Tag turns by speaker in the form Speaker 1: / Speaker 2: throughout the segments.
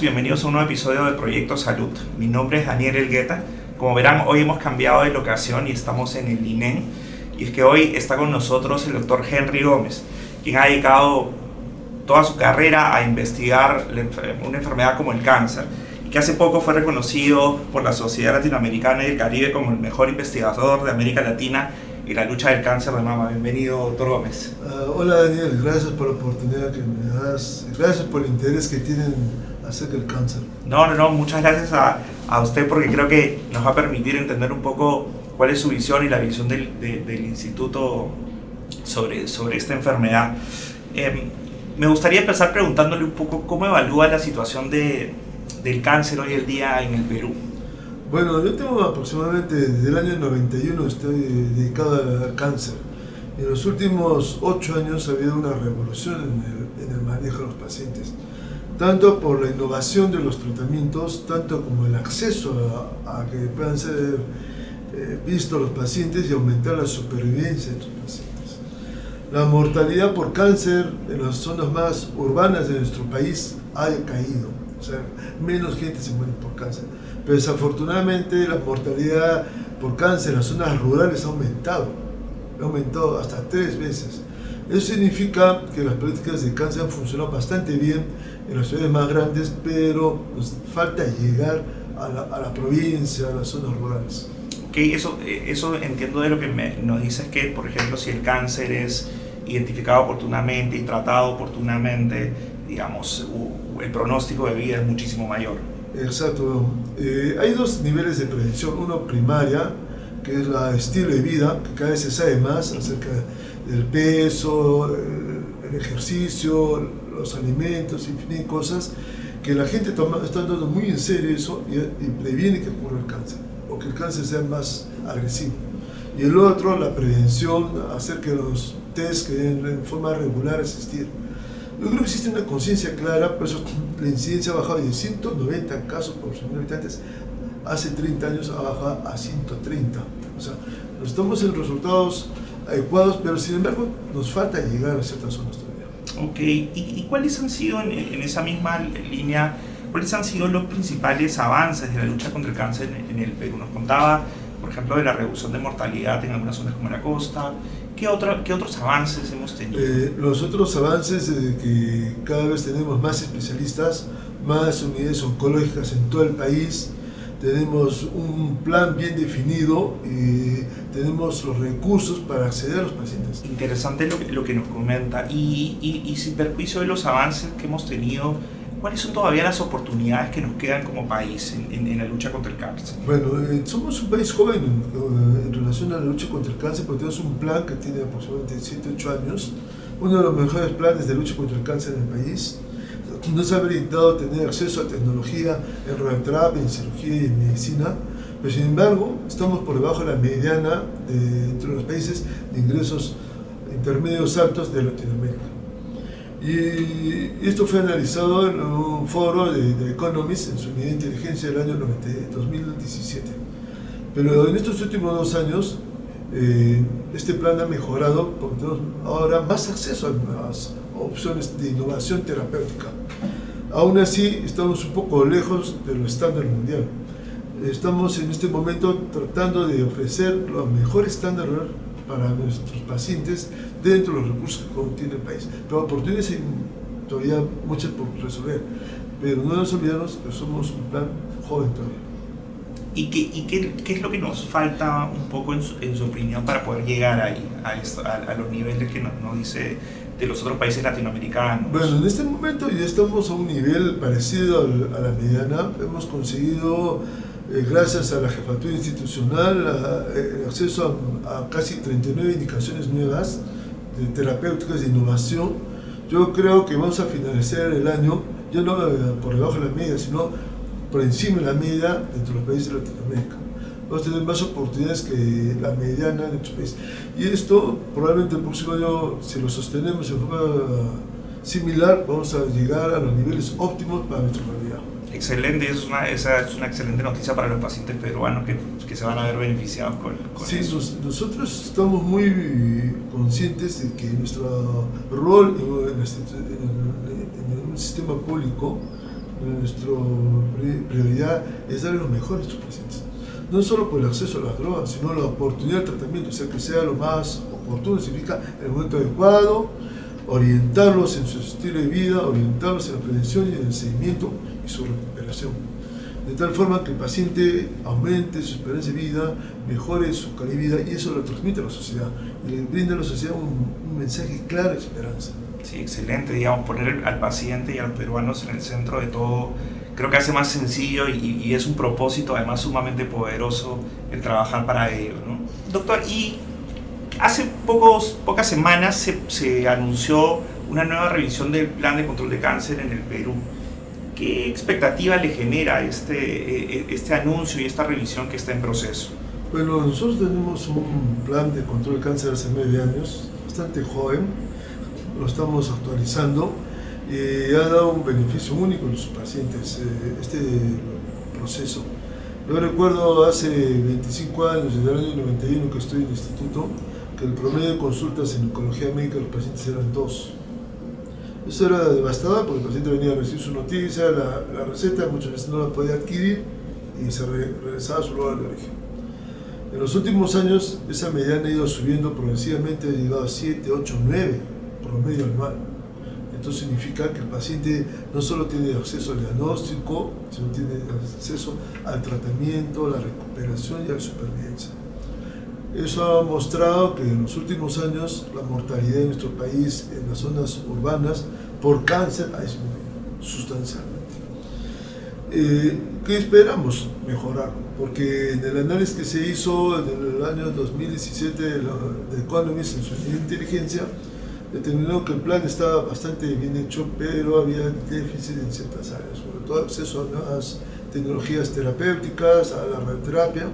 Speaker 1: Bienvenidos a un nuevo episodio de Proyecto Salud. Mi nombre es Daniel Elgueta. Como verán, hoy hemos cambiado de locación y estamos en el INEN. Y es que hoy está con nosotros el doctor Henry Gómez, quien ha dedicado toda su carrera a investigar una enfermedad como el cáncer, y que hace poco fue reconocido por la Sociedad Latinoamericana y el Caribe como el mejor investigador de América Latina y la lucha del cáncer de mama. Bienvenido, doctor Gómez.
Speaker 2: Uh, hola, Daniel. Gracias por la oportunidad que me das. Gracias por el interés que tienen acerca del cáncer.
Speaker 1: No, no, no. Muchas gracias a, a usted porque creo que nos va a permitir entender un poco cuál es su visión y la visión del, de, del instituto sobre, sobre esta enfermedad. Eh, me gustaría empezar preguntándole un poco cómo evalúa la situación de, del cáncer hoy en día en el Perú.
Speaker 2: Bueno, yo tengo aproximadamente desde el año 91 estoy dedicado al cáncer. En los últimos ocho años ha habido una revolución en el, en el, manejo de los pacientes, tanto por la innovación de los tratamientos, tanto como el acceso a, que puedan ser eh, vistos los pacientes y aumentar la supervivencia de estos pacientes. La mortalidad por cáncer en las zonas más urbanas de nuestro país ha caído, o sea, menos gente se muere por cáncer pero desafortunadamente la mortalidad por cáncer en las zonas rurales ha aumentado, ha aumentado hasta tres veces. Eso significa que las políticas de cáncer han funcionado bastante bien en las ciudades más grandes, pero nos falta llegar a la, a la provincia, a las zonas rurales.
Speaker 1: Ok, eso, eso entiendo de lo que me, nos dices que, por ejemplo, si el cáncer es identificado oportunamente y tratado oportunamente, digamos, el pronóstico de vida es muchísimo mayor.
Speaker 2: Exacto. Eh, hay dos niveles de prevención. Uno primaria, que es la estilo de vida, que cada vez se sabe más acerca del peso, el, el ejercicio, los alimentos, infinidad de cosas, que la gente toma, está tomando muy en serio eso y, y, previene que ocurra el cáncer, o que el cáncer sea más agresivo. Y el otro, la prevención, acerca de los test que en forma regular existir. Yo creo que existe una conciencia clara, por eso la incidencia ha bajado de 190 casos por 100.000 habitantes hace 30 años ha bajado a 130. O sea, estamos en resultados adecuados, pero sin embargo nos falta llegar a ciertas zonas todavía.
Speaker 1: Ok, ¿y, y cuáles han sido en, en, esa misma línea, cuáles han sido los principales avances de la lucha contra el cáncer en, en el Perú? Nos contaba, por ejemplo, de la reducción de mortalidad en algunas zonas como la costa, ¿Qué, otro, ¿Qué, otros avances hemos tenido?
Speaker 2: Eh, los otros avances es que cada vez tenemos más especialistas, más unidades oncológicas en todo el país, tenemos un plan bien definido y tenemos los recursos para acceder a los pacientes.
Speaker 1: Interesante lo que, lo que nos comenta. Y, y, y sin perjuicio de los avances que hemos tenido, ¿cuáles son todavía las oportunidades que nos quedan como país en, en, en la lucha contra el cáncer?
Speaker 2: Bueno, eh, somos un país joven eh, en relación a la lucha contra el cáncer porque tenemos un plan que tiene aproximadamente 7, 8 años, uno de los mejores planes de lucha contra el cáncer en el país. Nos ha brindado tener acceso a tecnología en radioterapia, en cirugía y en medicina, pero sin embargo estamos por debajo de la mediana de, entre los países de ingresos intermedios altos de Latinoamérica. Y esto fue analizado en un foro de, de Economist en su unidad de inteligencia del año 90, 2017. Pero en estos últimos dos años, eh, este plan ha mejorado porque tenemos ahora más acceso a las opciones de innovación terapéutica. Aún así, estamos un poco lejos de lo estándar mundial. Estamos en este momento tratando de ofrecer los mejores estándares para nuestros pacientes dentro de los recursos que contiene el país. Pero oportunidades hay todavía muchas por resolver. Pero no nos olvidemos que somos un plan joven todavía.
Speaker 1: ¿Y qué, y qué, qué es lo que nos falta un poco en su, en su opinión para poder llegar ahí, a, esto, a, a los niveles que nos, nos, dice de los otros países latinoamericanos?
Speaker 2: Bueno, en este momento ya estamos a un nivel parecido a la mediana. Hemos conseguido eh, gracias a la jefatura institucional, el acceso a, a, casi 39 indicaciones nuevas de terapéuticas de innovación. Yo creo que vamos a finalizar el año, ya no por debajo de la media, sino por encima de la media dentro de los países de Latinoamérica. Vamos a tener más oportunidades que la mediana de nuestro país. Y esto, probablemente el próximo año, si lo sostenemos de forma similar, vamos a llegar a los niveles óptimos para nuestra realidad.
Speaker 1: Excelente, es una, esa es una excelente noticia para los pacientes peruanos que, que se van a ver beneficiados con, con
Speaker 2: sí,
Speaker 1: eso.
Speaker 2: Nos, nosotros estamos muy conscientes de que nuestro rol en, en, un sistema público nuestra prioridad es darle lo mejor a nuestros pacientes. No solo por el acceso a las drogas, sino la oportunidad del tratamiento, o sea, que sea lo más oportuno, significa el momento adecuado, orientarlos en su estilo de vida, orientarlos en la prevención y en el seguimiento y su recuperación. De tal forma que el paciente aumente su esperanza de vida, mejore su calidad de vida y eso lo transmite a la sociedad y le brinda a la sociedad un, un mensaje claro de esperanza.
Speaker 1: Sí, excelente, digamos, poner al paciente y a los peruanos en el centro de todo, creo que hace más sencillo y, y es un propósito además sumamente poderoso el trabajar para ello. ¿no? Doctor, y hace pocos, pocas semanas se, se anunció una nueva revisión del plan de control de cáncer en el Perú. ¿Qué expectativa le genera este, e, e, este anuncio y esta revisión que está en proceso?
Speaker 2: Bueno, nosotros tenemos un plan de control de cáncer hace nueve años, bastante joven, lo estamos actualizando y ha dado un beneficio único a los pacientes eh, este proceso. Yo recuerdo hace 25 años, desde el año 91 que estoy en el instituto, que el promedio de consultas en oncología médica de los pacientes eran dos. Eso era devastador porque el paciente venía a recibir su noticia, la, receta, muchas veces no la podía adquirir y se re, regresaba a su lugar de origen. En los últimos años esa mediana ha ido subiendo progresivamente, ha llegado a 7, 8, 9 promedio anual. Esto significa que el paciente no solo tiene acceso al diagnóstico, sino tiene acceso al tratamiento, la recuperación y a la supervivencia. Eso ha mostrado que en los últimos años la mortalidad en nuestro país en las zonas urbanas por cáncer ha disminuido sustancialmente. Eh, ¿Qué esperamos? Mejorar, porque en el análisis que se hizo en el año 2017 de, la, de Economist en su inteligencia, determinó que el plan estaba bastante bien hecho, pero había déficit en ciertas áreas, sobre todo acceso a nuevas tecnologías terapéuticas, a la radioterapia,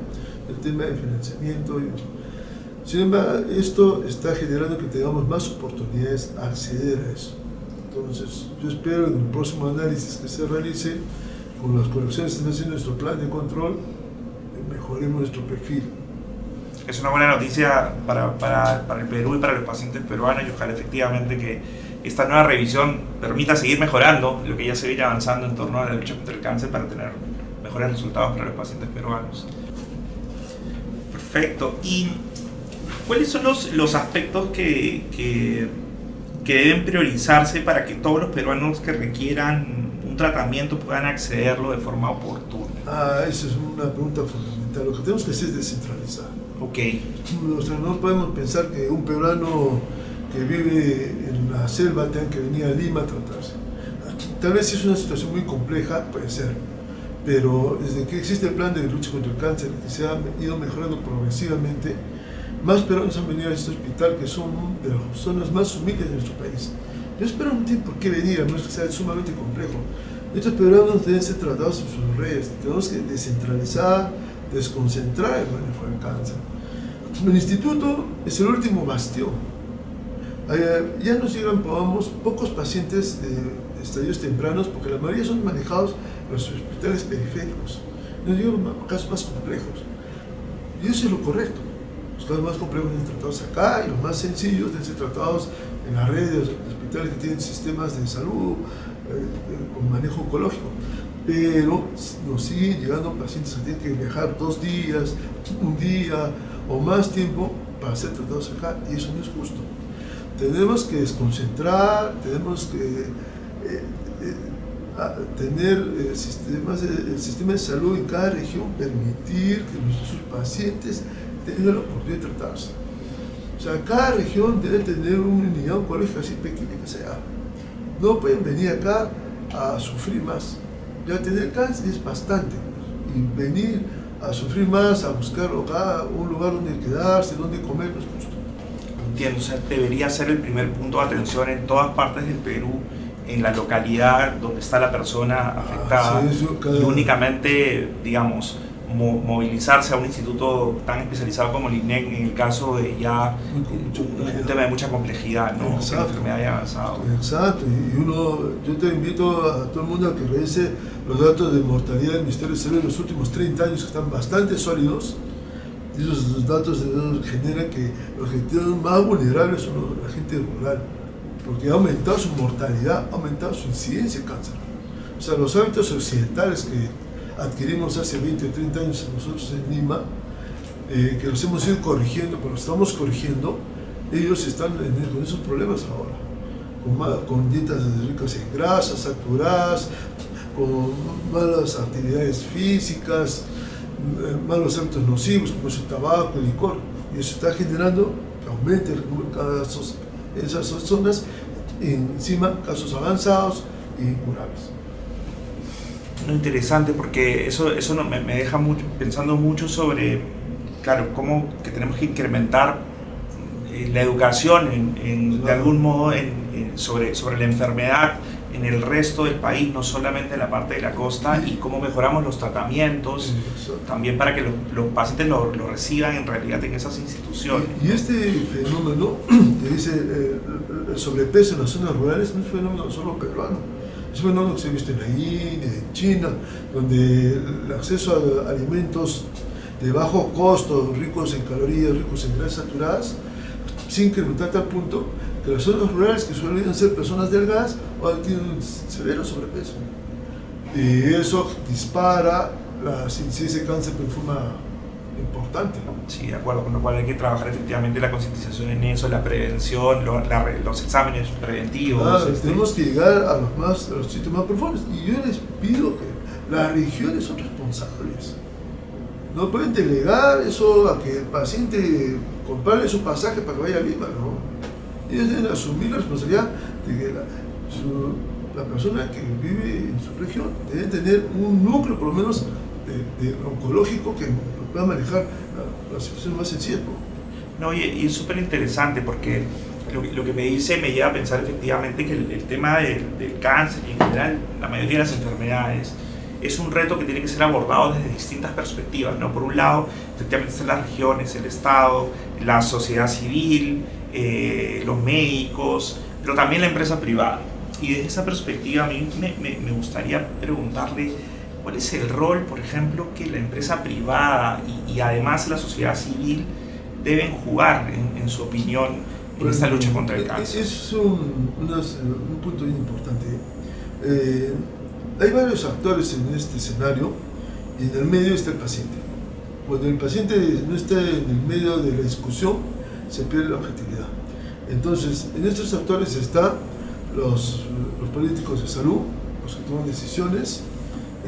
Speaker 2: el tema de financiamiento. Sin embargo, esto está generando que tengamos más oportunidades a acceder a eso. Entonces, yo espero en el próximo análisis que se realice, con las correcciones que está haciendo nuestro plan de control, mejoremos nuestro perfil.
Speaker 1: Es una buena noticia para, para, para el Perú y para los pacientes peruanos y ojalá efectivamente que esta nueva revisión permita seguir mejorando lo que ya se viene avanzando en torno a la lucha contra el cáncer para tener mejores resultados para los pacientes peruanos. Perfecto. ¿Y cuáles son los, los aspectos que, que, que, deben priorizarse para que todos los peruanos que requieran un tratamiento puedan accederlo de forma oportuna?
Speaker 2: Ah, esa es una pregunta fundamental. Lo que tenemos que hacer es descentralizar.
Speaker 1: Ok.
Speaker 2: O sea, no podemos pensar que un peruano que vive en la selva tenga que venir a Lima a tratarse. Tal vez es una situación muy compleja, puede ser, pero desde que existe el plan de lucha contra el cáncer, que se ha ido mejorando progresivamente, más peruanos han venido a este hospital que son de las zonas más humildes de nuestro país. Yo espero no tiene por qué venir, a menos que sea sumamente complejo. Estos peruanos deben ser tratados en sus redes, tenemos que descentralizar, desconcentrar el manejo del cáncer. El instituto es el último bastión. Ya nos llegan, pocos pacientes de, estadios tempranos, porque la mayoría son manejados en los hospitales periféricos. Nos llegan casos más complejos. Y eso es lo correcto. Los casos más complejos deben ser tratados acá y los más sencillos deben ser tratados en la red de hospitales que tienen sistemas de salud eh, con manejo oncológico pero nos siguen llegando pacientes que tienen que viajar dos días, un día o más tiempo para ser tratados acá y eso no es justo. Tenemos que desconcentrar, tenemos que eh, eh, tener eh, sistemas el sistema de salud en cada región, permitir que nuestros pacientes tengan la oportunidad de tratarse. O sea, cada región debe tener una unidad oncológica así pequeña que sea. No pueden venir acá a sufrir más ya tener cáncer es bastante. Y venir a sufrir más, a buscar acá un lugar donde quedarse, donde comer, no es justo.
Speaker 1: Entiendo, o sea, debería ser el primer punto de atención en todas partes del Perú, en la localidad donde está la persona afectada,
Speaker 2: Ah, sí, eso cada-
Speaker 1: y únicamente, digamos, mo- movilizarse a un instituto tan especializado como el INEC en el caso de ya un, un tema de mucha complejidad, ¿no? Que
Speaker 2: Exacto.
Speaker 1: enfermedad haya avanzado.
Speaker 2: Exacto, y uno, yo te invito a todo el mundo a que revise los datos de mortalidad del Ministerio de Salud en los últimos 30 años, que están bastante sólidos. Y esos datos generan que los que tienen más vulnerables son la gente rural, porque ha aumentado su mortalidad, ha aumentado su incidencia de cáncer. O sea, los hábitos occidentales que adquirimos hace 20 o 30 años nosotros en Lima, eh, que los hemos ido corrigiendo, pero estamos corrigiendo, ellos están con esos problemas ahora, con, dietas ricas en grasas, saturadas, con malas actividades físicas, eh, malos hábitos nocivos como es el tabaco, el licor. Y eso está generando que aumente el casos en esas zonas, encima casos avanzados y incurables.
Speaker 1: Interesante porque eso, eso me, me deja mucho, pensando mucho sobre, claro, cómo que tenemos que incrementar eh, la educación en, de algún modo en, sobre, sobre la enfermedad en el resto del país, no solamente en la parte de la costa, y cómo mejoramos los tratamientos, también para que los, los pacientes lo, lo, reciban en realidad en esas instituciones.
Speaker 2: Y, este fenómeno que dice eh, el sobrepeso en las zonas rurales no es un fenómeno solo peruano, es un fenómeno que se ha visto en la India, en China, donde el acceso a alimentos de bajo costo, ricos en calorías, ricos en grasas saturadas, sin incrementar tal punto que las zonas rurales que suelen ser personas delgadas ahora tienen un severo sobrepeso. Y eso dispara la incidencia de cáncer de forma importante.
Speaker 1: Sí, de acuerdo, con lo cual hay que trabajar efectivamente la concientización en eso, la prevención, lo, la, los exámenes preventivos.
Speaker 2: Ah, este. Tenemos que llegar a los, más, a los sitios más profundos. Y yo les pido que las regiones son responsables. No pueden delegar eso a que el paciente comprarle su pasaje para que vaya a Lima, ¿no? Ellos deben asumir la responsabilidad de que la, la persona que vive en su región debe tener un núcleo, por lo menos, de, oncológico que pueda manejar la, la situación más sencilla.
Speaker 1: No, y, y es súper interesante porque lo, que me dice me lleva a pensar efectivamente que el, tema del, cáncer y en general la mayoría de las enfermedades es un reto que tiene que ser abordado desde distintas perspectivas. ¿no? Por un lado, efectivamente están las regiones, el Estado, la sociedad civil, eh, los médicos, pero también la empresa privada. Y desde esa perspectiva a mí me, gustaría preguntarle cuál es el rol, por ejemplo, que la empresa privada y, y además la sociedad civil deben jugar, en, en su opinión, en esta lucha contra el cáncer.
Speaker 2: Es un, un punto bien importante. Eh, hay varios actores en este escenario y en el medio está el paciente. Cuando el paciente no está en el medio de la discusión, se pierde la objetividad. Entonces, en estos actores están los, los políticos de salud, los que toman decisiones,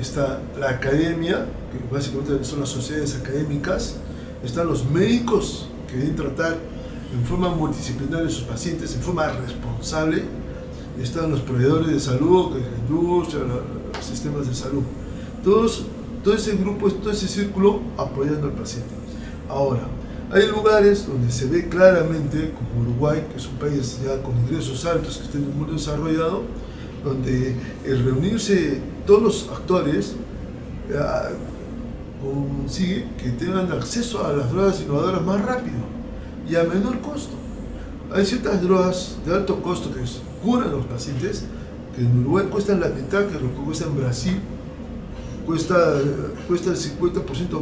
Speaker 2: está la academia, que básicamente son las sociedades académicas, están los médicos que deben tratar en forma multidisciplinaria a sus pacientes, en forma responsable, están los proveedores de salud, que es la industria, los sistemas de salud. Todos, todo ese grupo, todo ese círculo apoyando al paciente. Ahora, hay lugares donde se ve claramente, como Uruguay, que es un país ya con ingresos altos, que está en un mundo desarrollado, donde el reunirse todos los actores eh, consigue que tengan acceso a las drogas innovadoras más rápido y a menor costo. Hay ciertas drogas de alto costo que curan a los pacientes, que en Uruguay cuestan la mitad que lo que cuesta en Brasil, cuesta, cuesta el 50%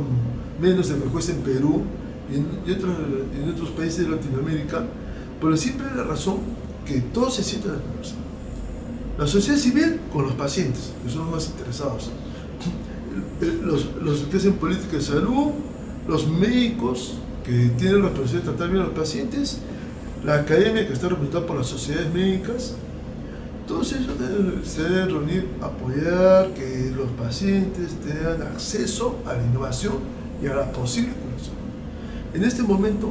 Speaker 2: menos de lo que cuesta en Perú y en, otros, en otros países de Latinoamérica, por la razón que todos se sientan a conversar. La sociedad civil con los pacientes, que son los más interesados. Los, los que hacen política de salud, los médicos que tienen la responsabilidad de tratar bien a los pacientes, la academia que está representada por las sociedades médicas, todos ellos deben, se deben reunir, apoyar que los pacientes tengan acceso a la innovación y a la posible curación. En este momento,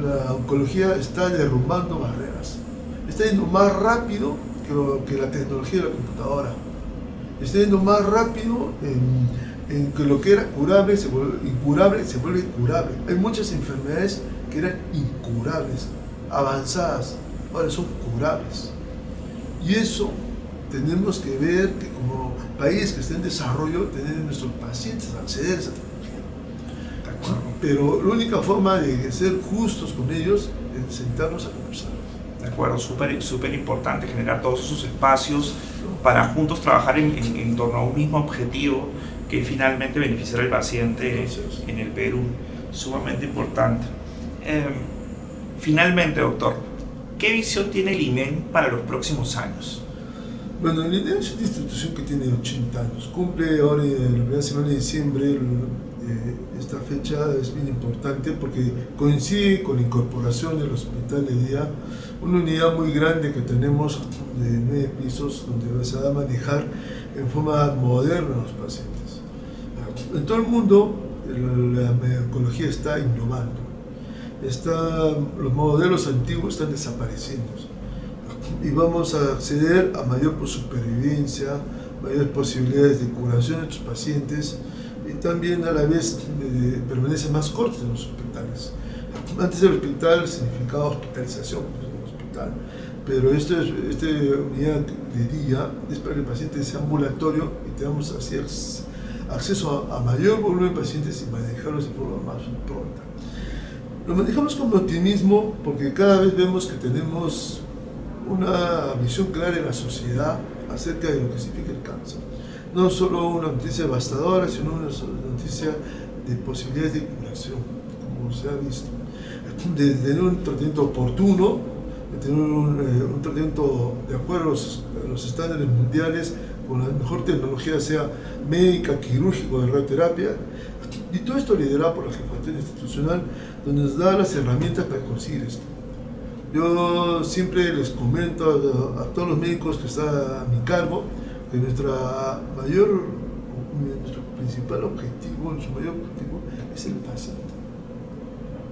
Speaker 2: la oncología está derrumbando barreras. Está yendo más rápido que, la tecnología de la computadora. Está yendo más rápido en, en que lo que era curable se vuelve, incurable se vuelve curable. Hay muchas enfermedades que eran incurables, avanzadas, ahora son curables. Y eso tenemos que ver que como país que está en desarrollo, tener nuestros pacientes acceder a esa tecnología. Pero la única forma de ser justos con ellos es sentarnos a conversar.
Speaker 1: De acuerdo, súper super importante generar todos esos espacios para juntos trabajar en, torno a un mismo objetivo que finalmente beneficiar al paciente en el Perú. Sumamente importante. Eh, finalmente, doctor, ¿qué visión tiene el INEN para los próximos años?
Speaker 2: Bueno, el INE es una institución que tiene 80 años. Cumple ahora la primera semana de diciembre. Esta fecha es bien importante porque coincide con la incorporación del hospital de día, una unidad muy grande que tenemos de nueve pisos donde se va a manejar en forma moderna a los pacientes. En todo el mundo la oncología está innovando. Está, los modelos antiguos están desapareciendo y vamos a acceder a mayor supervivencia, mayores posibilidades de curación de nuestros pacientes y también a la vez eh, permanecen más cortos en los hospitales. Antes el hospital significaba hospitalización pues, hospital, pero esta este unidad de día es para que el paciente sea ambulatorio y tengamos acceso a mayor volumen de pacientes y manejarlos de forma más pronta. Lo manejamos con optimismo porque cada vez vemos que tenemos una visión clara en la sociedad acerca de lo que significa el cáncer. No solo una noticia devastadora, sino una noticia de posibilidades de curación, como se ha visto. De tener un tratamiento oportuno, de tener un, eh, tratamiento de acuerdo a los, estándares mundiales, con la mejor tecnología, sea médica, quirúrgico, de radioterapia, y todo esto liderado por la jefatura institucional, donde nos da las herramientas para conseguir esto. Yo siempre les comento a, todos los médicos que están a mi cargo que nuestra mayor, nuestro principal objetivo, nuestro mayor objetivo es el paciente.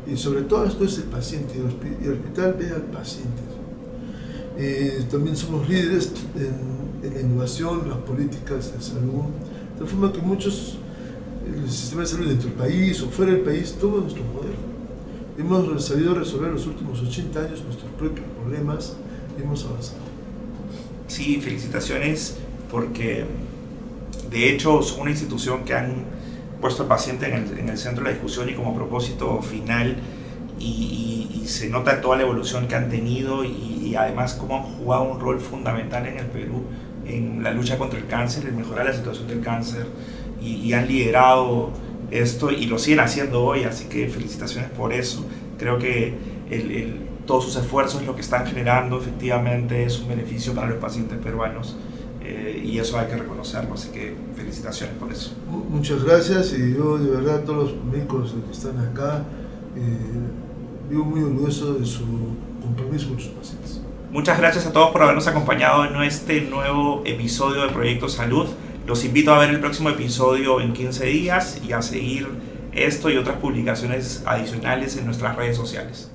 Speaker 2: Y sobre todo esto es el paciente, y el hospital ve al paciente. Eh, también somos líderes en, la innovación, las políticas de salud, de forma que muchos, el sistema de salud dentro del país o fuera del país, todo nuestro modelo hemos sabido resolver los últimos 80 años nuestros propios problemas y hemos avanzado.
Speaker 1: Sí, felicitaciones porque de hecho son una institución que han puesto al paciente en el, en el centro de la discusión y como propósito final y, y, se nota toda la evolución que han tenido y, y, además cómo han jugado un rol fundamental en el Perú en la lucha contra el cáncer, en mejorar la situación del cáncer y, han liderado esto y lo siguen haciendo hoy, así que felicitaciones por eso. Creo que el, todos sus esfuerzos lo que están generando efectivamente es un beneficio para los pacientes peruanos eh, y eso hay que reconocerlo, así que felicitaciones por eso.
Speaker 2: Muchas gracias y yo de verdad todos los médicos que están acá eh, vivo muy orgulloso de su compromiso con sus pacientes.
Speaker 1: Muchas gracias a todos por habernos acompañado en este nuevo episodio de Proyecto Salud. Los invito a ver el próximo episodio en 15 días y a seguir esto y otras publicaciones adicionales en nuestras redes sociales.